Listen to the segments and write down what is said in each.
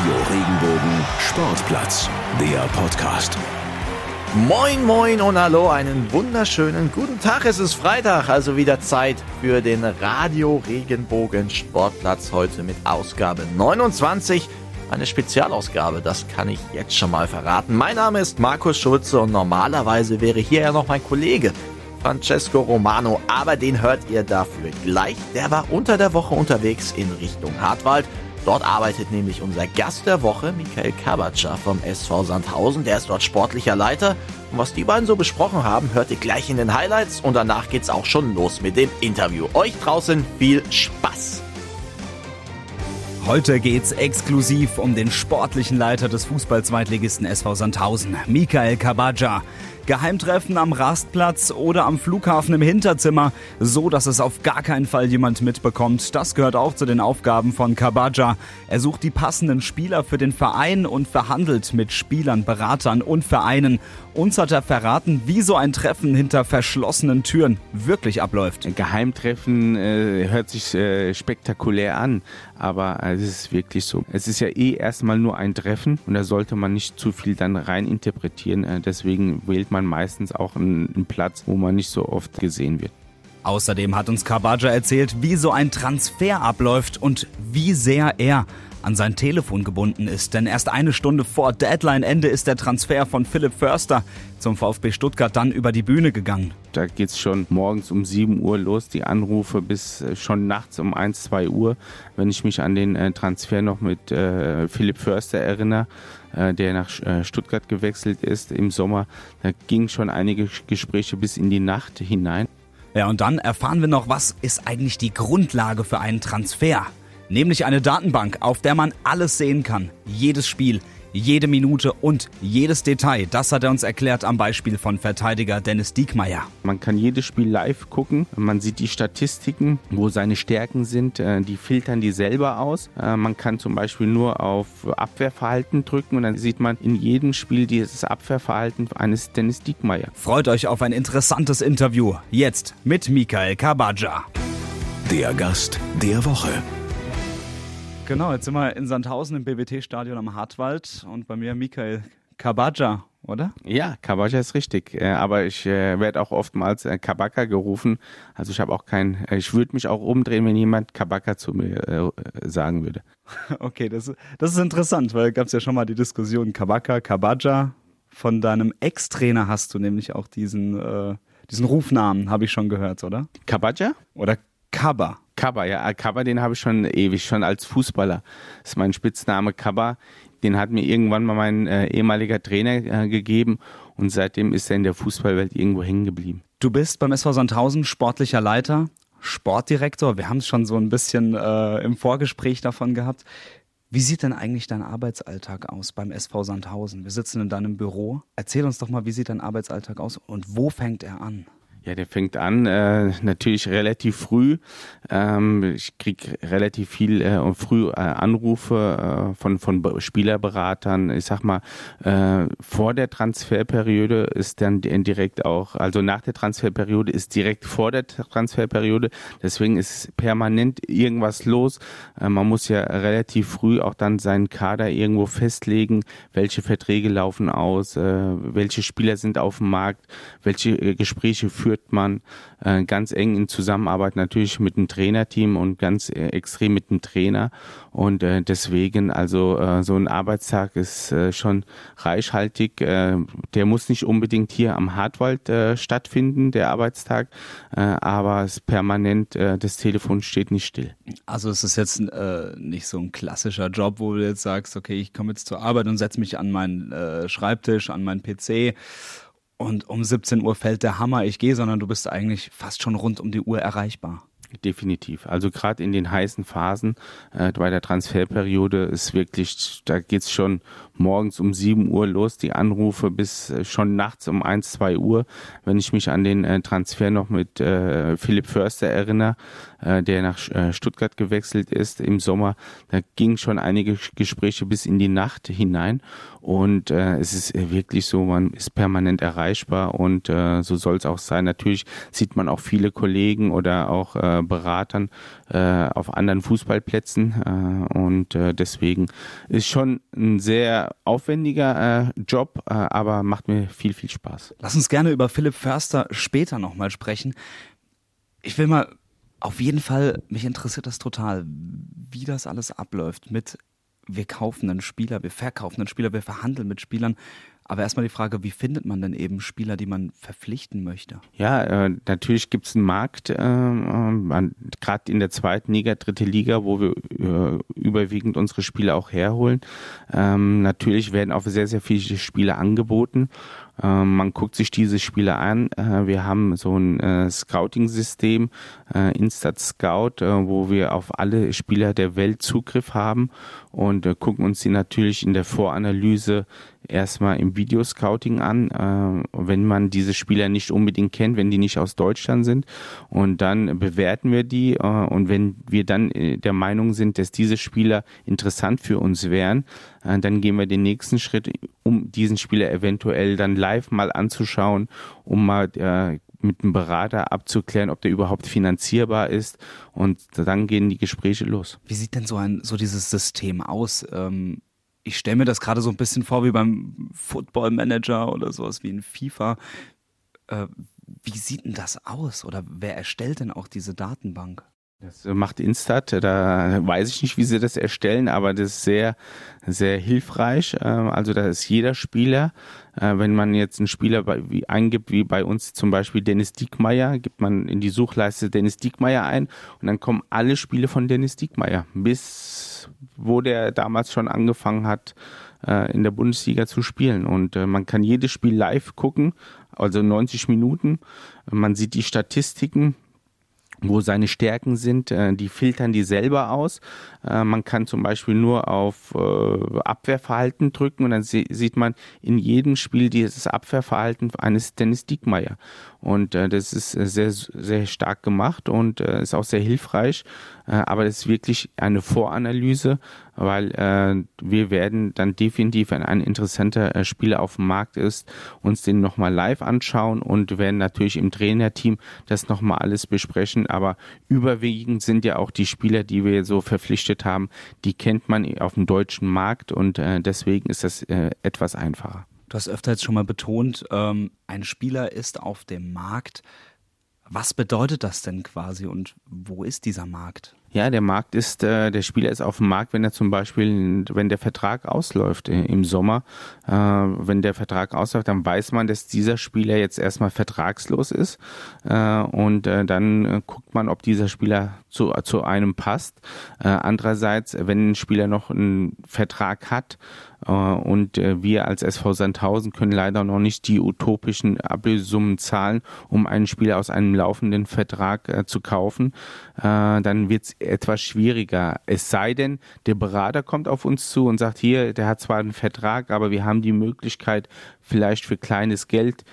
Radio Regenbogen Sportplatz, der Podcast. Moin, moin und hallo, einen wunderschönen guten Tag. Es ist Freitag, also wieder Zeit für den Radio Regenbogen Sportplatz heute mit Ausgabe 29. Eine Spezialausgabe, das kann ich jetzt schon mal verraten. Mein Name ist Markus Schulze und normalerweise wäre hier ja noch mein Kollege Francesco Romano, aber den hört ihr dafür gleich. Der war unter der Woche unterwegs in Richtung Hartwald Dort arbeitet nämlich unser Gast der Woche, Michael Kabatscher vom SV Sandhausen. Der ist dort sportlicher Leiter. Und was die beiden so besprochen haben, hört ihr gleich in den Highlights. Und danach geht's auch schon los mit dem Interview. Euch draußen viel Spaß! Heute geht's exklusiv um den sportlichen Leiter des Fußball-Zweitligisten SV Sandhausen, Michael Kabaja. Geheimtreffen am Rastplatz oder am Flughafen im Hinterzimmer, so dass es auf gar keinen Fall jemand mitbekommt. Das gehört auch zu den Aufgaben von Kabaja. Er sucht die passenden Spieler für den Verein und verhandelt mit Spielern, Beratern und Vereinen. Uns hat er verraten, wie so ein Treffen hinter verschlossenen Türen wirklich abläuft. Ein Geheimtreffen äh, hört sich äh, spektakulär an, aber es ist wirklich so. Es ist ja eh erstmal nur ein Treffen und da sollte man nicht zu viel dann rein interpretieren. Äh, deswegen wählt man man meistens auch einen, einen Platz, wo man nicht so oft gesehen wird. Außerdem hat uns Kabaja erzählt, wie so ein Transfer abläuft und wie sehr er an sein Telefon gebunden ist. Denn erst eine Stunde vor Deadline-Ende ist der Transfer von Philipp Förster zum VfB Stuttgart dann über die Bühne gegangen. Da geht es schon morgens um 7 Uhr los, die Anrufe bis äh, schon nachts um 1, 2 Uhr. Wenn ich mich an den äh, Transfer noch mit äh, Philipp Förster erinnere, der nach äh, Stuttgart gewechselt ist im Sommer, da gingen schon einige Gespräche bis in die Nacht hinein. Ja, und dann erfahren wir noch, was ist eigentlich die Grundlage für einen Transfer? Nämlich eine Datenbank, auf der man alles sehen kann. Jedes Spiel, jede Minute und jedes Detail. Das hat er uns erklärt am Beispiel von Verteidiger Dennis Diekmeyer. Man kann jedes Spiel live gucken. Man sieht die Statistiken, wo seine Stärken sind. Äh, die filtern die selber aus. Äh, man kann zum Beispiel nur auf Abwehrverhalten drücken und dann sieht man in jedem Spiel dieses Abwehrverhalten eines Dennis Diekmeyer. Freut euch auf ein interessantes Interview. Jetzt mit Michael Kabaja. Der Gast der Woche. Genau, jetzt sind wir in Sandhausen im BWT-Stadion am Hartwald und bei mir Michael Kabaja, oder? Ja, Kabaja ist richtig. Äh, aber ich äh, werde auch oftmals äh, Kabaka gerufen. Also ich habe auch kein, ich würde mich auch umdrehen, wenn jemand Kabaka zu mir sagen würde. Okay, das, das ist interessant, weil gab es ja schon mal die Diskussion Kabaka, Kabaja. Von deinem Ex-Trainer hast du nämlich auch diesen, diesen Rufnamen, habe ich schon gehört, oder? Kabaja? Oder Kaba. Kaba, ja, Kaba, den habe ich schon ewig, schon als Fußballer. Das ist mein Spitzname Kaba. Den hat mir irgendwann mal mein äh, ehemaliger Trainer äh, gegeben und seitdem ist er in der Fußballwelt irgendwo hängen geblieben. Du bist beim SV Sandhausen sportlicher Leiter, Sportdirektor. Wir haben es schon so ein bisschen äh, im Vorgespräch davon gehabt. Wie sieht denn eigentlich dein Arbeitsalltag aus beim SV Sandhausen? Wir sitzen in deinem Büro. Erzähl uns doch mal, wie sieht dein Arbeitsalltag aus und wo fängt er an? Ja, der fängt an äh, natürlich relativ früh. Ähm, ich krieg relativ viel äh, früh äh, Anrufe äh, von von Spielerberatern. Ich sag mal, äh, vor der Transferperiode ist dann direkt auch, also nach der Transferperiode ist direkt vor der Transferperiode. Deswegen ist permanent irgendwas los. Äh, man muss ja relativ früh auch dann seinen Kader irgendwo festlegen, welche Verträge laufen aus, äh, welche Spieler sind auf dem Markt, welche äh, Gespräche führen führt man äh, ganz eng in Zusammenarbeit natürlich mit dem Trainerteam und ganz äh, extrem mit dem Trainer. Und äh, deswegen, also so ein Arbeitstag ist schon reichhaltig. Der muss nicht unbedingt hier am Hartwald stattfinden, der Arbeitstag, aber es permanent, das Telefon steht nicht still. Also es ist jetzt nicht so ein klassischer Job, wo du jetzt sagst, okay, ich komme jetzt zur Arbeit und setze mich an meinen Schreibtisch, an meinen PC und um 17 Uhr fällt der Hammer, ich gehe, sondern du bist eigentlich fast schon rund um die Uhr erreichbar. Definitiv. Also gerade in den heißen Phasen äh, bei der Transferperiode ist wirklich, da geht's schon morgens um 7 Uhr los, die Anrufe bis äh, schon nachts um 1, 2 Uhr. Wenn ich mich an den äh, Transfer noch mit äh, Philipp Förster erinnere, äh, der nach äh, Stuttgart gewechselt ist im Sommer, da ging schon einige Gespräche bis in die Nacht hinein. Und äh, es ist äh, wirklich so, man ist permanent erreichbar und äh, so soll es auch sein. Natürlich sieht man auch viele Kollegen oder auch äh, Beratern äh, auf anderen Fußballplätzen äh, und äh, deswegen ist schon ein sehr aufwendiger äh, Job, äh, aber macht mir viel, viel Spaß. Lass uns gerne über Philipp Förster später nochmal sprechen. Ich will mal auf jeden Fall, mich interessiert das total, wie das alles abläuft mit wir kaufen einen Spieler, wir verkaufen einen Spieler, wir verhandeln mit Spielern. Aber erstmal die Frage, wie findet man denn eben Spieler, die man verpflichten möchte? Ja, äh, natürlich gibt es einen Markt, äh, äh gerade in der zweiten Liga, dritte Liga, wo wir äh, überwiegend unsere Spieler auch herholen. Ähm, natürlich werden auch sehr, sehr viele Spiele angeboten. Ähm, man guckt sich diese Spiele an. Äh, wir haben so ein äh, Scouting-System, äh, Instat Scout, wo wir auf alle Spieler der Welt Zugriff haben und gucken uns die natürlich in der Voranalyse erstmal im Videoscouting an, wenn man diese Spieler nicht unbedingt kennt, wenn die nicht aus Deutschland sind. Und dann bewerten wir die. und wenn wir dann der Meinung sind, dass diese Spieler interessant für uns wären, dann gehen wir den nächsten Schritt, um diesen Spieler eventuell dann live mal anzuschauen, um mal äh, mit einem Berater abzuklären, ob der überhaupt finanzierbar ist. Und dann gehen die Gespräche los. Wie sieht denn so ein so dieses System aus? Ähm, ich stelle mir das gerade so ein bisschen vor wie beim Football Manager oder sowas wie in FIFA. Äh, wie sieht denn das aus? Oder wer erstellt denn auch diese Datenbank? Das macht Instat. Da weiß ich nicht, wie sie das erstellen, aber das ist sehr, sehr hilfreich. Ähm, also da ist jeder Spieler, äh, wenn man jetzt einen Spieler eingibt, wie bei uns zum Beispiel Dennis Diekmeyer, gibt man in die Suchleiste Dennis Diekmeyer ein und dann kommen alle Spiele von Dennis Diekmeyer, bis wo der damals schon angefangen hat, äh, in der Bundesliga zu spielen. Und äh, man kann jedes Spiel live gucken, also 90 Minuten. Man sieht die Statistiken wo seine Stärken sind, äh, die filtern die selber aus. Äh, man kann zum Beispiel nur auf äh, Abwehrverhalten drücken und dann sieht man in jedem Spiel dieses Abwehrverhalten eines Dennis Diekmeyer. Und das ist sehr, sehr stark gemacht und ist auch sehr hilfreich. aber das ist wirklich eine Voranalyse, weil wir werden dann definitiv, wenn ein interessanter Spieler auf dem Markt ist, uns den nochmal live anschauen und werden natürlich im Trainerteam das nochmal alles besprechen aber überwiegend sind ja auch die Spieler, die wir so verpflichtet haben, die kennt man auf dem deutschen Markt und äh, deswegen ist das äh, etwas einfacher. Du hast öfter jetzt schon mal betont, ähm, ein Spieler ist auf dem Markt. Was bedeutet das denn quasi und wo ist dieser Markt? Ja, der Markt ist, äh, der Spieler ist auf dem Markt, wenn er zum Beispiel, wenn der Vertrag ausläuft im Sommer, äh, wenn der Vertrag ausläuft, dann weiß man, dass dieser Spieler jetzt erstmal vertragslos ist äh, und äh, dann äh, guckt man, ob dieser Spieler zu, zu einem passt. Andererseits, wenn ein Spieler noch einen Vertrag hat, und äh, wir als SV Sandhausen können leider noch nicht die utopischen Ablösesummen zahlen, um einen Spieler aus einem laufenden Vertrag äh, zu kaufen. Dann wird es etwas schwieriger. Es sei denn, der Berater kommt auf uns zu und sagt, hier, der hat zwar einen Vertrag, aber wir haben die Möglichkeit, vielleicht für kleines Geld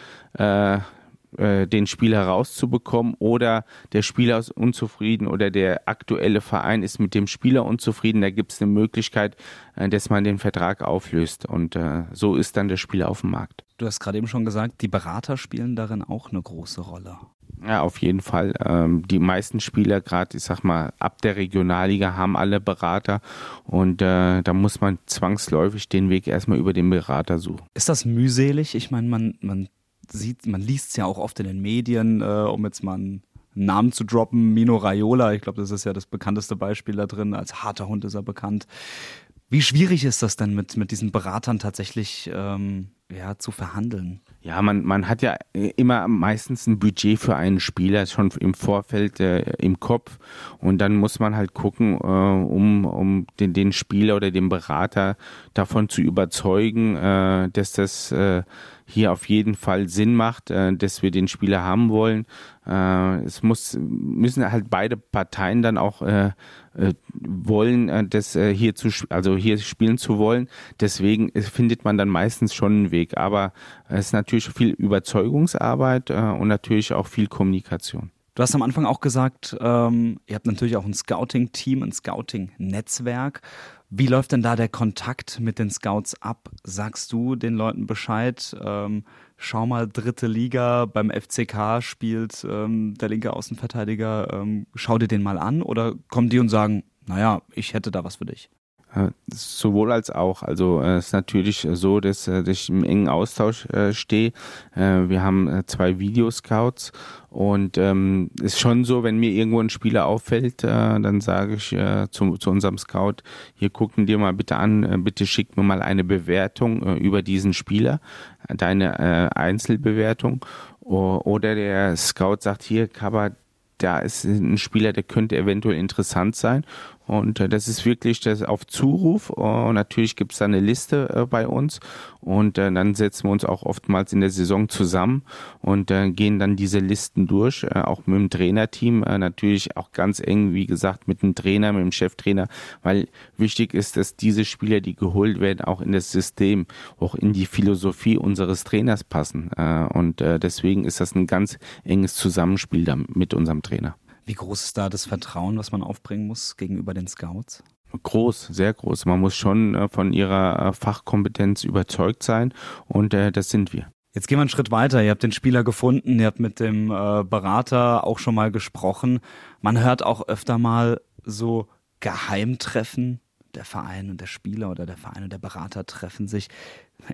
äh, den Spieler rauszubekommen oder der Spieler ist unzufrieden oder der aktuelle Verein ist mit dem Spieler unzufrieden, da gibt es eine Möglichkeit, äh, dass man den Vertrag auflöst und äh, so ist dann der Spieler auf dem Markt. Du hast gerade eben schon gesagt, die Berater spielen darin auch eine große Rolle. Ja, auf jeden Fall. Ähm, die meisten Spieler, gerade ich sag mal, ab der Regionalliga haben alle Berater und äh, da muss man zwangsläufig den Weg erstmal über den Berater suchen. Ist das mühselig? Ich meine, man, man sieht, man liest es ja auch oft in den Medien, äh, um jetzt mal einen Namen zu droppen, Mino Raiola, ich glaube, das ist ja das bekannteste Beispiel da drin, als harter Hund ist er bekannt. Wie schwierig ist das denn mit, mit diesen Beratern tatsächlich ähm, ja, zu verhandeln? Ja, man, man hat ja immer meistens ein Budget für einen Spieler schon im Vorfeld äh, im Kopf und dann muss man halt gucken, äh, um, um den, den Spieler oder den Berater davon zu überzeugen, äh, dass das äh, hier auf jeden Fall Sinn macht, äh, dass wir den Spieler haben wollen. Äh, es muss, müssen halt beide Parteien dann auch wollen, das hier zu, also hier spielen zu wollen. Deswegen findet man dann meistens schon einen Weg. Aber es ist natürlich viel Überzeugungsarbeit äh, und natürlich auch viel Kommunikation. Du hast am Anfang auch gesagt, ähm, ihr habt natürlich auch ein Scouting-Team, ein Scouting-Netzwerk. Wie läuft denn da der Kontakt mit den Scouts ab? Sagst du den Leuten Bescheid? Ähm, schau mal, dritte Liga, beim FCK spielt ähm, der linke Außenverteidiger, ähm, schau dir den mal an? Oder kommen die und sagen, naja, ich hätte da was für dich? Äh, sowohl als auch. Also äh, es ist natürlich so, dass, äh, dass ich im engen Austausch äh, stehe. Äh, wir haben zwei Videoscouts und ähm, ist schon so, wenn mir irgendwo ein Spieler auffällt, dann sage ich zu, zu unserem Scout, hier gucken dir mal bitte an, bitte schick mir mal eine Bewertung über diesen Spieler, deine Einzelbewertung. Oder der Scout sagt, hier, Kaba, da ist ein Spieler, der könnte eventuell interessant sein und äh, das ist wirklich das auf Zuruf. Und natürlich gibt es da eine Liste äh, bei uns. Und äh, dann setzen wir uns auch oftmals in der Saison zusammen und äh, gehen dann diese Listen durch, äh, auch mit dem Trainerteam, äh, natürlich auch ganz eng, wie gesagt, mit dem Trainer, mit dem Cheftrainer, weil wichtig ist, dass diese Spieler, die geholt werden, auch in das System, auch in die Philosophie unseres Trainers passen. Äh, und äh, deswegen ist das ein ganz enges Zusammenspiel mit unserem Trainer. Wie groß ist da das Vertrauen, was man aufbringen muss gegenüber den Scouts? Groß, sehr groß. Man muss schon äh, von ihrer äh, Fachkompetenz überzeugt sein und äh, das sind wir. Jetzt gehen wir einen Schritt weiter. Ihr habt den Spieler gefunden, ihr habt mit dem Berater auch schon mal gesprochen. Man hört auch öfter mal so Geheimtreffen. Der Verein und der Spieler oder der Verein und der Berater treffen sich.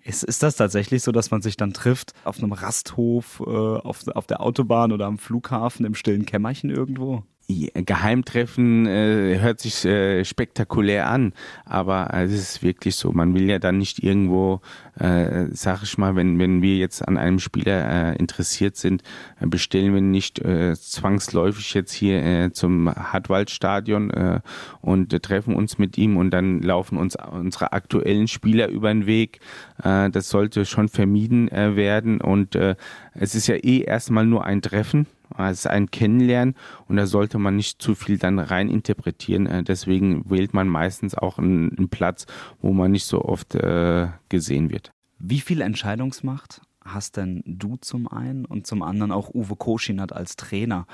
Ist, ist das tatsächlich so, dass man sich dann trifft auf einem Rasthof, äh, auf, auf der Autobahn oder am Flughafen im stillen Kämmerchen irgendwo? Geheimtreffen äh, hört sich äh, spektakulär an, aber äh, es ist wirklich so. Man will ja dann nicht irgendwo, äh, sag ich mal, wenn wenn wir jetzt an einem Spieler äh, interessiert sind, äh, bestellen wir nicht äh, zwangsläufig jetzt hier äh, zum Hartwaldstadion äh, und äh, treffen uns mit ihm und dann laufen uns unsere aktuellen Spieler über den Weg. Äh, das sollte schon vermieden äh, werden und äh, es ist ja eh erstmal nur ein Treffen es ist ein Kennenlernen und da sollte man nicht zu viel dann rein interpretieren. Äh, deswegen wählt man meistens auch einen, einen Platz, wo man nicht so oft äh, gesehen wird. Wie viel Entscheidungsmacht hast denn du zum einen und zum anderen auch Uwe Koschinat als Trainer?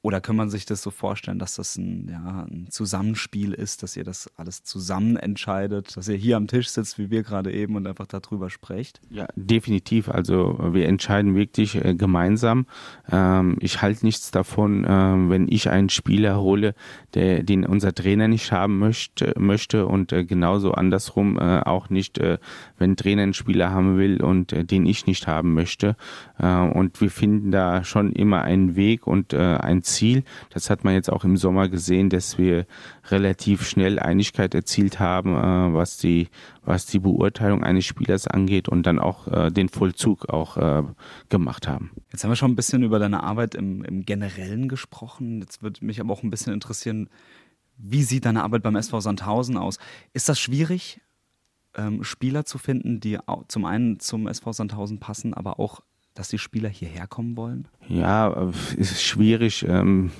Oder kann man sich das so vorstellen, dass das ein, ja, ein Zusammenspiel ist, dass ihr das alles zusammen entscheidet, dass ihr hier am Tisch sitzt, wie wir gerade eben, und einfach darüber sprecht? Ja, definitiv. Also wir entscheiden wirklich äh, gemeinsam. Ähm, ich halte nichts davon, äh, wenn ich einen Spieler hole, der, den unser Trainer nicht haben möchte, möchte und äh, genauso andersrum äh, auch nicht, äh, wenn Trainer einen Spieler haben will und äh, den ich nicht haben möchte. und wir finden da schon immer einen Weg und ein Ziel. Das hat man jetzt auch im Sommer gesehen, dass wir relativ schnell Einigkeit erzielt haben, äh, was die was die Beurteilung eines Spielers angeht und dann auch äh, den Vollzug auch äh, gemacht haben. Jetzt haben wir schon ein bisschen über deine Arbeit im, im Generellen gesprochen. Jetzt würde mich aber auch ein bisschen interessieren, wie sieht deine Arbeit beim SV Sandhausen aus? Ist das schwierig, ähm, Spieler zu finden, die zum einen zum SV Sandhausen passen, aber auch dass die Spieler hierher kommen wollen? Ja, ist schwierig. Ähm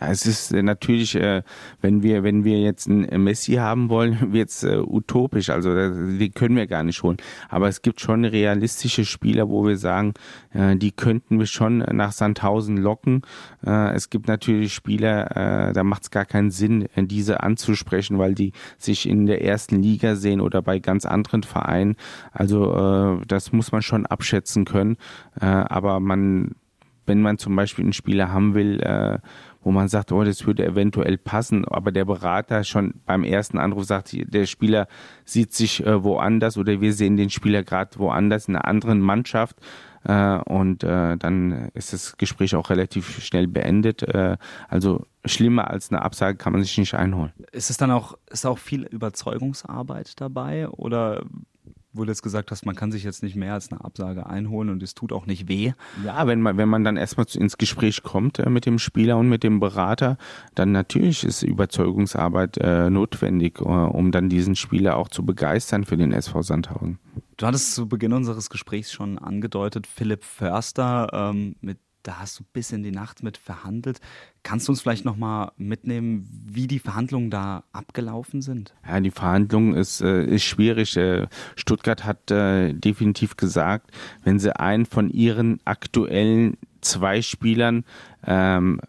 ja, es ist äh, natürlich, äh, wenn wir, wenn wir jetzt einen Messi haben wollen, wird es äh, utopisch. Also die können wir gar nicht holen. Aber es gibt schon realistische Spieler, wo wir sagen, die könnten wir schon nach Sandhausen locken. es gibt natürlich Spieler, da macht es gar keinen Sinn, diese anzusprechen, weil die sich in der ersten Liga sehen oder bei ganz anderen Vereinen. Also das muss man schon abschätzen können. aber man, wenn man zum Beispiel einen Spieler haben will, wo man sagt, oh, das würde eventuell passen, aber der Berater schon beim ersten Anruf sagt, der Spieler sieht sich äh, woanders oder wir sehen den Spieler gerade woanders in einer anderen Mannschaft äh, und äh, dann ist das Gespräch auch relativ schnell beendet. Äh, also schlimmer als eine Absage kann man sich nicht einholen. Ist es dann auch, ist auch viel Überzeugungsarbeit dabei oder wo du jetzt gesagt hast, man kann sich jetzt nicht mehr als eine Absage einholen und es tut auch nicht weh. Ja, wenn man, wenn man dann erstmal ins Gespräch kommt äh, mit dem Spieler und mit dem Berater, dann natürlich ist Überzeugungsarbeit äh, notwendig, äh, um dann diesen Spieler auch zu begeistern für den SV Sandhausen. Du hattest zu Beginn unseres Gesprächs schon angedeutet, Philipp Förster, ähm, mit da hast du bis in die Nacht mit verhandelt. Kannst du uns vielleicht nochmal mitnehmen, wie die Verhandlungen da abgelaufen sind? Ja, die Verhandlung ist, äh, ist schwierig. Äh, Stuttgart hat äh, definitiv gesagt, wenn sie einen von ihren aktuellen zwei Spielern ähm,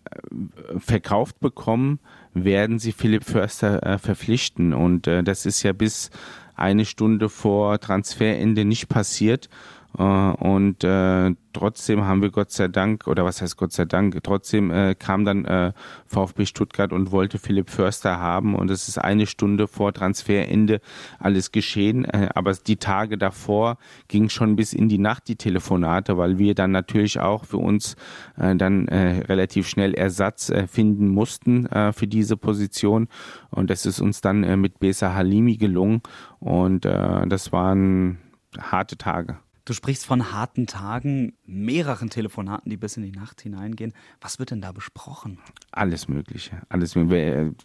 verkauft bekommen, werden sie Philipp Förster äh, verpflichten. Und äh, das ist ja bis eine Stunde vor Transferende nicht passiert. Äh, und äh, trotzdem haben wir Gott sei Dank, oder was heißt Gott sei Dank, trotzdem äh, kam dann äh, VfB Stuttgart und wollte Philipp Förster haben und es ist eine Stunde vor Transferende alles geschehen. Äh, aber die Tage davor ging schon bis in die Nacht die Telefonate, weil wir dann natürlich auch für uns äh, dann äh, relativ schnell Ersatz äh, finden mussten äh, für diese Position. Und das ist uns dann äh, mit Besa Halimi gelungen und äh, das waren harte Tage. Du sprichst von harten Tagen, mehreren Telefonaten, die bis in die Nacht hineingehen. Was wird denn da besprochen? Alles Mögliche. Alles Mögliche.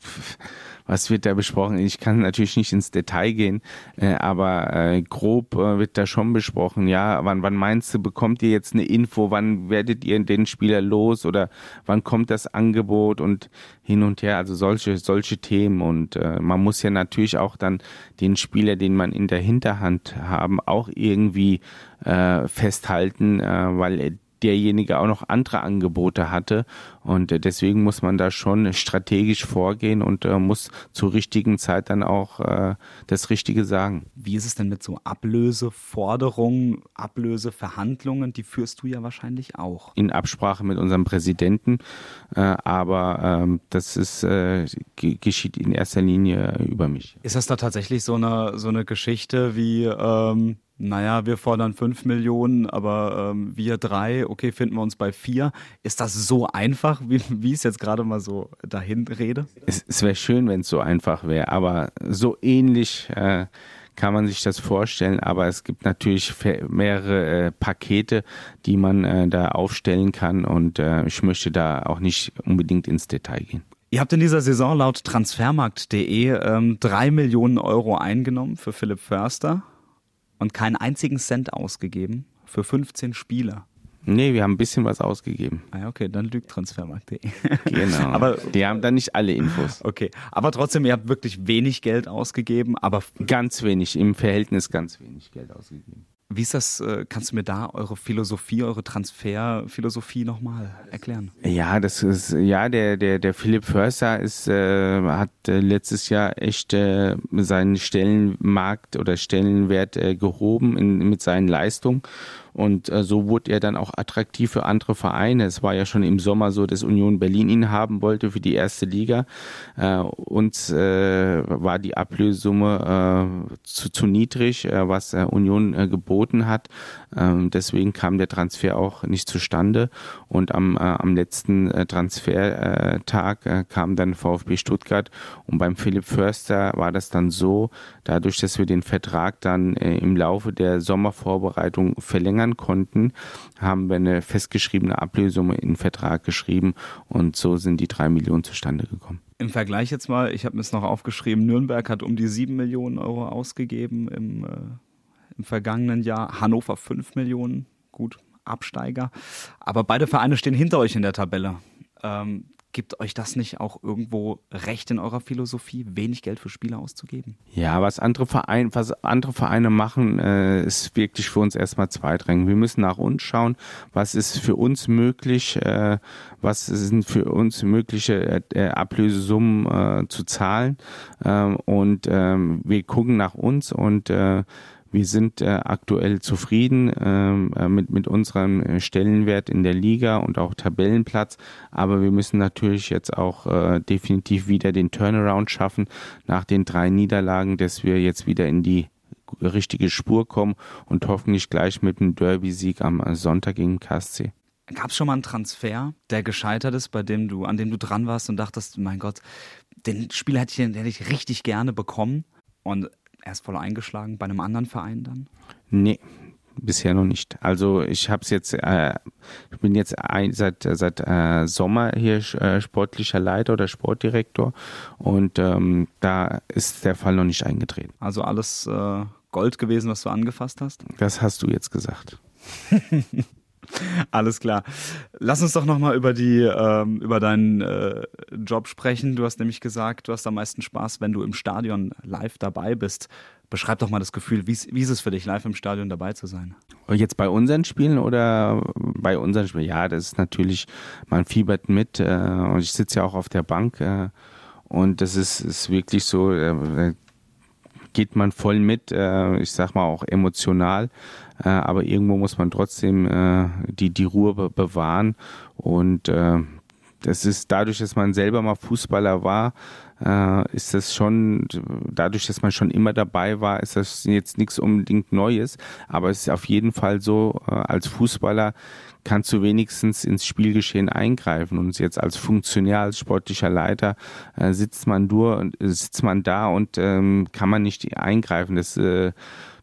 Was wird da besprochen? Ich kann natürlich nicht ins Detail gehen, äh, aber äh, grob äh, wird da schon besprochen. Ja, wann, wann meinst du, bekommt ihr jetzt eine Info? Wann werdet ihr den Spieler los? Oder wann kommt das Angebot? Und hin und her. Also solche, solche Themen. Und man muss ja natürlich auch dann den Spieler, den man in der Hinterhand haben, auch irgendwie äh, festhalten, äh, weil derjenige auch noch andere Angebote hatte. Und äh, deswegen muss man da schon strategisch vorgehen und äh, muss zur richtigen Zeit dann auch äh, das Richtige sagen. Wie ist es denn mit so Ablöseforderungen, Ablöseverhandlungen? Die führst du ja wahrscheinlich auch. In Absprache mit unserem Präsidenten. Äh, aber ähm, das ist, äh, geschieht in erster Linie über mich. Ist das da tatsächlich so eine, so eine Geschichte wie, ähm naja, wir fordern fünf Millionen, aber ähm, wir drei, okay, finden wir uns bei vier. Ist das so einfach, wie, wie ich es jetzt gerade mal so dahin rede? Es, es wäre schön, wenn es so einfach wäre, aber so ähnlich äh, kann man sich das vorstellen. Aber es gibt natürlich mehrere äh, Pakete, die man äh, da aufstellen kann und äh, ich möchte da auch nicht unbedingt ins Detail gehen. Ihr habt in dieser Saison laut transfermarkt.de ähm, drei Millionen Euro eingenommen für Philipp Förster und keinen einzigen Cent ausgegeben für 15 Spieler. Nee, wir haben ein bisschen was ausgegeben. Ah ja, okay, dann lügt transfermarkt.de. Genau. aber die haben dann nicht alle Infos. Okay, aber trotzdem, ihr habt wirklich wenig Geld ausgegeben, aber ganz wenig im Verhältnis ganz wenig Geld ausgegeben. Wie ist das, äh, kannst du mir da eure Philosophie, eure Transferphilosophie nochmal erklären? Ja, das ist, ja, der, der, der Philipp Förster ist, äh, hat äh, letztes Jahr echt äh, seinen Stellenmarkt oder Stellenwert äh, gehoben in, mit seinen Leistungen. Und äh, so wurde er dann auch attraktiv für andere Vereine. Es war ja schon im Sommer so, dass Union Berlin ihn haben wollte für die erste Liga. Äh, uns äh, war die Ablösesumme äh, zu, zu niedrig, äh, was äh, Union geboten hat. Ähm, deswegen kam der Transfer auch nicht zustande. Und am, am letzten Transfertag kam dann VfB Stuttgart. Und beim Philipp Förster war das dann so, dadurch, dass wir den Vertrag dann im Laufe der Sommervorbereitung verlängern konnten, haben wir eine festgeschriebene Ablösung in den Vertrag geschrieben. Und so sind die drei Millionen zustande gekommen. Im Vergleich jetzt mal, ich habe mir es noch aufgeschrieben, Nürnberg hat um die sieben Millionen Euro ausgegeben im äh, im vergangenen Jahr. Hannover 5 Millionen, gut, Absteiger. Aber beide Vereine stehen hinter euch in der Tabelle. Ähm, gibt euch das nicht auch irgendwo recht in eurer Philosophie, wenig Geld für Spieler auszugeben? Ja, was andere Vereine, was andere Vereine machen, äh, ist wirklich für uns erstmal zweitrangig. Wir müssen nach uns schauen, was ist für uns möglich, äh, was sind für uns mögliche äh, Ablösesummen äh, zu zahlen. Ähm, und ähm, wir gucken nach uns und äh, wir sind äh, aktuell zufrieden ähm, äh, mit, mit unserem äh, Stellenwert in der Liga und auch Tabellenplatz. Aber wir müssen natürlich jetzt auch äh, definitiv wieder den Turnaround schaffen nach den drei Niederlagen, dass wir jetzt wieder in die richtige Spur kommen und hoffentlich gleich mit einem Derby-Sieg am Sonntag gegen KSC. Gab es schon mal einen Transfer, der gescheitert ist, bei dem du, an dem du dran warst und dachtest, mein Gott, den Spieler hätte ich, hätte ich richtig gerne bekommen und erst voll eingeschlagen bei einem anderen Verein dann? Nee, bisher noch nicht. Also ich habe es jetzt, äh, ich bin jetzt ein, seit seit äh, Sommer hier äh, sportlicher Leiter oder Sportdirektor und ähm, da ist der Fall noch nicht eingetreten. Also alles äh, Gold gewesen, was du angefasst hast? Das hast du jetzt gesagt. Alles klar. Lass uns doch nochmal über die ähm, über deinen äh, Job sprechen. Du hast nämlich gesagt, du hast am meisten Spaß, wenn du im Stadion live dabei bist. Beschreib doch mal das Gefühl, wie, ist es für dich, live im Stadion dabei zu sein? Jetzt bei unseren Spielen oder bei unseren Spielen? Ja, das ist natürlich, man fiebert mit äh, und ich sitze ja auch auf der Bank äh, und das ist, ist wirklich so, äh, geht man voll mit, äh, ich sag mal auch emotional, äh, aber irgendwo muss man trotzdem äh, die, die Ruhe be bewahren und äh, das ist dadurch, dass man selber mal Fußballer war, äh, ist das schon, dadurch, dass man schon immer dabei war, ist das jetzt nichts unbedingt Neues. Aber es ist auf jeden Fall so, äh, als Fußballer kannst du wenigstens ins Spielgeschehen eingreifen. Und jetzt als Funktionär, als sportlicher Leiter äh, sitzt man durch, sitzt man da und ähm, kann man nicht eingreifen. Das äh,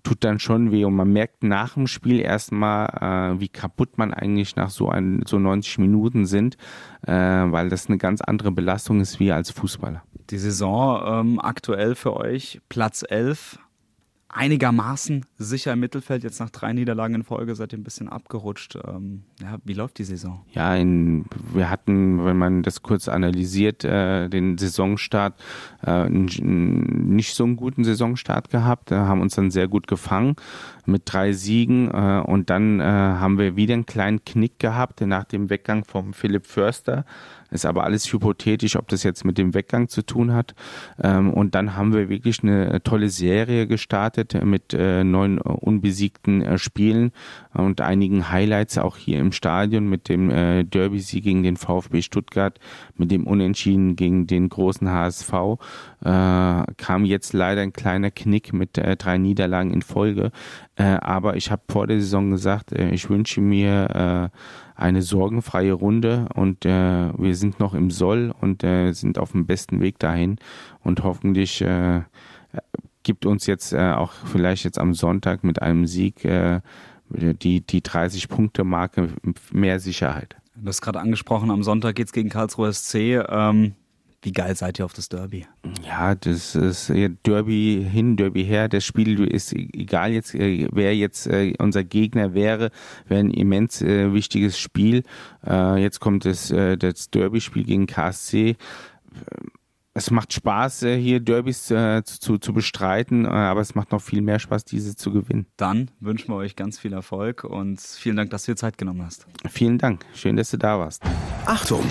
tut dann schon weh und man merkt nach dem Spiel erstmal, äh, wie kaputt man eigentlich nach so ein, so 90 Minuten sind, äh, weil das eine ganz andere Belastung ist wie als Fußballer. Die Saison ähm, aktuell für euch Platz 11, einigermaßen sicher im Mittelfeld. Jetzt nach drei Niederlagen in Folge ihr ein bisschen abgerutscht. Ähm, ja, wie läuft die Saison? Ja, in, wir hatten, wenn man das kurz analysiert, äh, den Saisonstart, äh, nicht so einen guten Saisonstart gehabt, äh, haben uns dann sehr gut gefangen mit drei Siegen äh, und dann äh, haben wir wieder einen kleinen Knick gehabt nach dem Weggang vom Philipp Förster ist aber alles hypothetisch, ob das jetzt mit dem Weggang zu tun hat. Ähm, und dann haben wir wirklich eine tolle Serie gestartet mit äh, neun unbesiegten äh, Spielen und einigen Highlights auch hier im Stadion mit dem äh, Derby-Sieg gegen den VfB Stuttgart, mit dem Unentschieden gegen den großen HSV. kam jetzt leider ein kleiner Knick mit drei Niederlagen in Folge. aber ich habe vor der Saison gesagt, ich wünsche mir eine sorgenfreie Runde und äh, wir sind noch im Soll und äh, sind auf dem besten Weg dahin und hoffentlich äh, gibt uns jetzt äh, auch vielleicht jetzt am Sonntag mit einem Sieg äh, die, die 30-Punkte-Marke mehr Sicherheit. Du hast gerade angesprochen, am Sonntag geht es gegen Karlsruhe SC. Ähm, wie geil seid ihr auf das Derby? Ja, das ist Derby hin, Derby her. Das Spiel ist egal jetzt, äh, wer jetzt äh, unser Gegner wäre, wäre ein immens äh, wichtiges Spiel. Jetzt kommt das, das Derby-Spiel gegen KSC es macht Spaß, hier Derbys äh, zu, zu bestreiten, aber es macht noch viel mehr Spaß, diese zu gewinnen. Dann wünschen wir euch ganz viel Erfolg und vielen Dank, dass du dir Zeit genommen hast. Vielen Dank. Schön, dass du da warst. Achtung!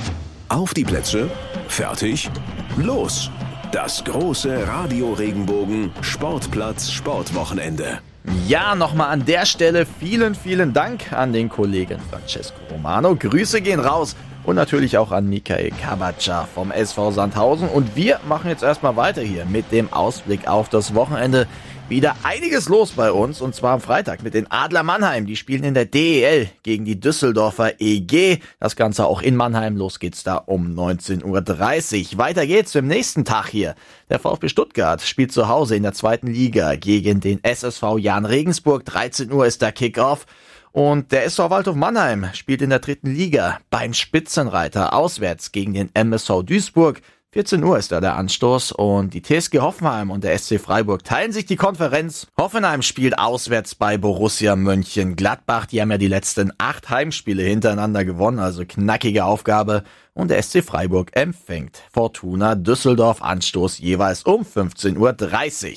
Auf die Plätze, fertig, los! Das große Radio Regenbogen Sportplatz Sportwochenende. Ja, nochmal an der Stelle vielen, vielen Dank an den Kollegen Francesco Romano. Grüße gehen raus und natürlich auch an Michael Kabatscha vom SV Sandhausen. Und wir machen jetzt erstmal weiter hier mit dem Ausblick auf das Wochenende wieder einiges los bei uns und zwar am Freitag mit den Adler Mannheim. Die spielen in der DEL gegen die Düsseldorfer EG. Das Ganze auch in Mannheim. Los geht's da um 19.30 Uhr. Weiter geht's im nächsten Tag hier. Der VfB Stuttgart spielt zu Hause in der zweiten Liga gegen den SSV Jan Regensburg. 13 Uhr ist der Kickoff. Und der SV Waldhof Mannheim spielt in der dritten Liga beim Spitzenreiter auswärts gegen den MSV Duisburg. 14 Uhr ist da der Anstoß und die TSG Hoffenheim und der SC Freiburg teilen sich die Konferenz. Hoffenheim spielt auswärts bei Borussia Mönchengladbach. Die haben ja die letzten acht Heimspiele hintereinander gewonnen, also knackige Aufgabe. Und der SC Freiburg empfängt Fortuna Düsseldorf Anstoß jeweils um 15.30 Uhr.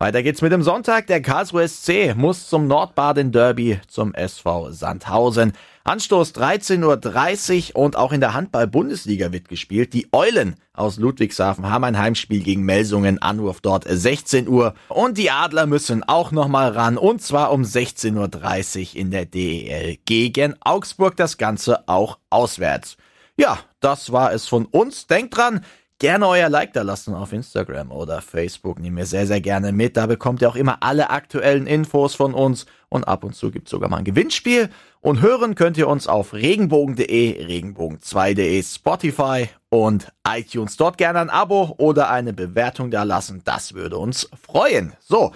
Weiter geht's mit dem Sonntag. Der Karlsruhe SC muss zum Nordbaden Derby zum SV Sandhausen. Anstoß 13.30 Uhr und auch in der Handball-Bundesliga wird gespielt. Die Eulen aus Ludwigshafen haben ein Heimspiel gegen Melsungen, Anwurf dort 16 Uhr. Und die Adler müssen auch nochmal ran und zwar um 16.30 Uhr in der DEL gegen Augsburg. Das Ganze auch auswärts. Ja, das war es von uns. Denkt dran, gerne euer Like da lassen auf Instagram oder Facebook. Nehmen wir sehr, sehr gerne mit. Da bekommt ihr auch immer alle aktuellen Infos von uns. Und ab und zu gibt's sogar mal ein Gewinnspiel. Und hören könnt ihr uns auf regenbogen.de, regenbogen2.de, Spotify und iTunes. Dort gerne ein Abo oder eine Bewertung da lassen. Das würde uns freuen. So,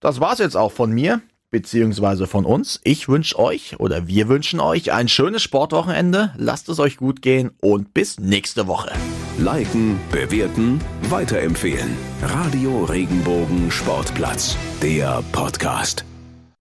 das war's jetzt auch von mir beziehungsweise von uns. Ich wünsche euch oder wir wünschen euch ein schönes Sportwochenende. Lasst es euch gut gehen und bis nächste Woche. Liken, bewerten, weiterempfehlen. Radio Regenbogen Sportplatz, der Podcast.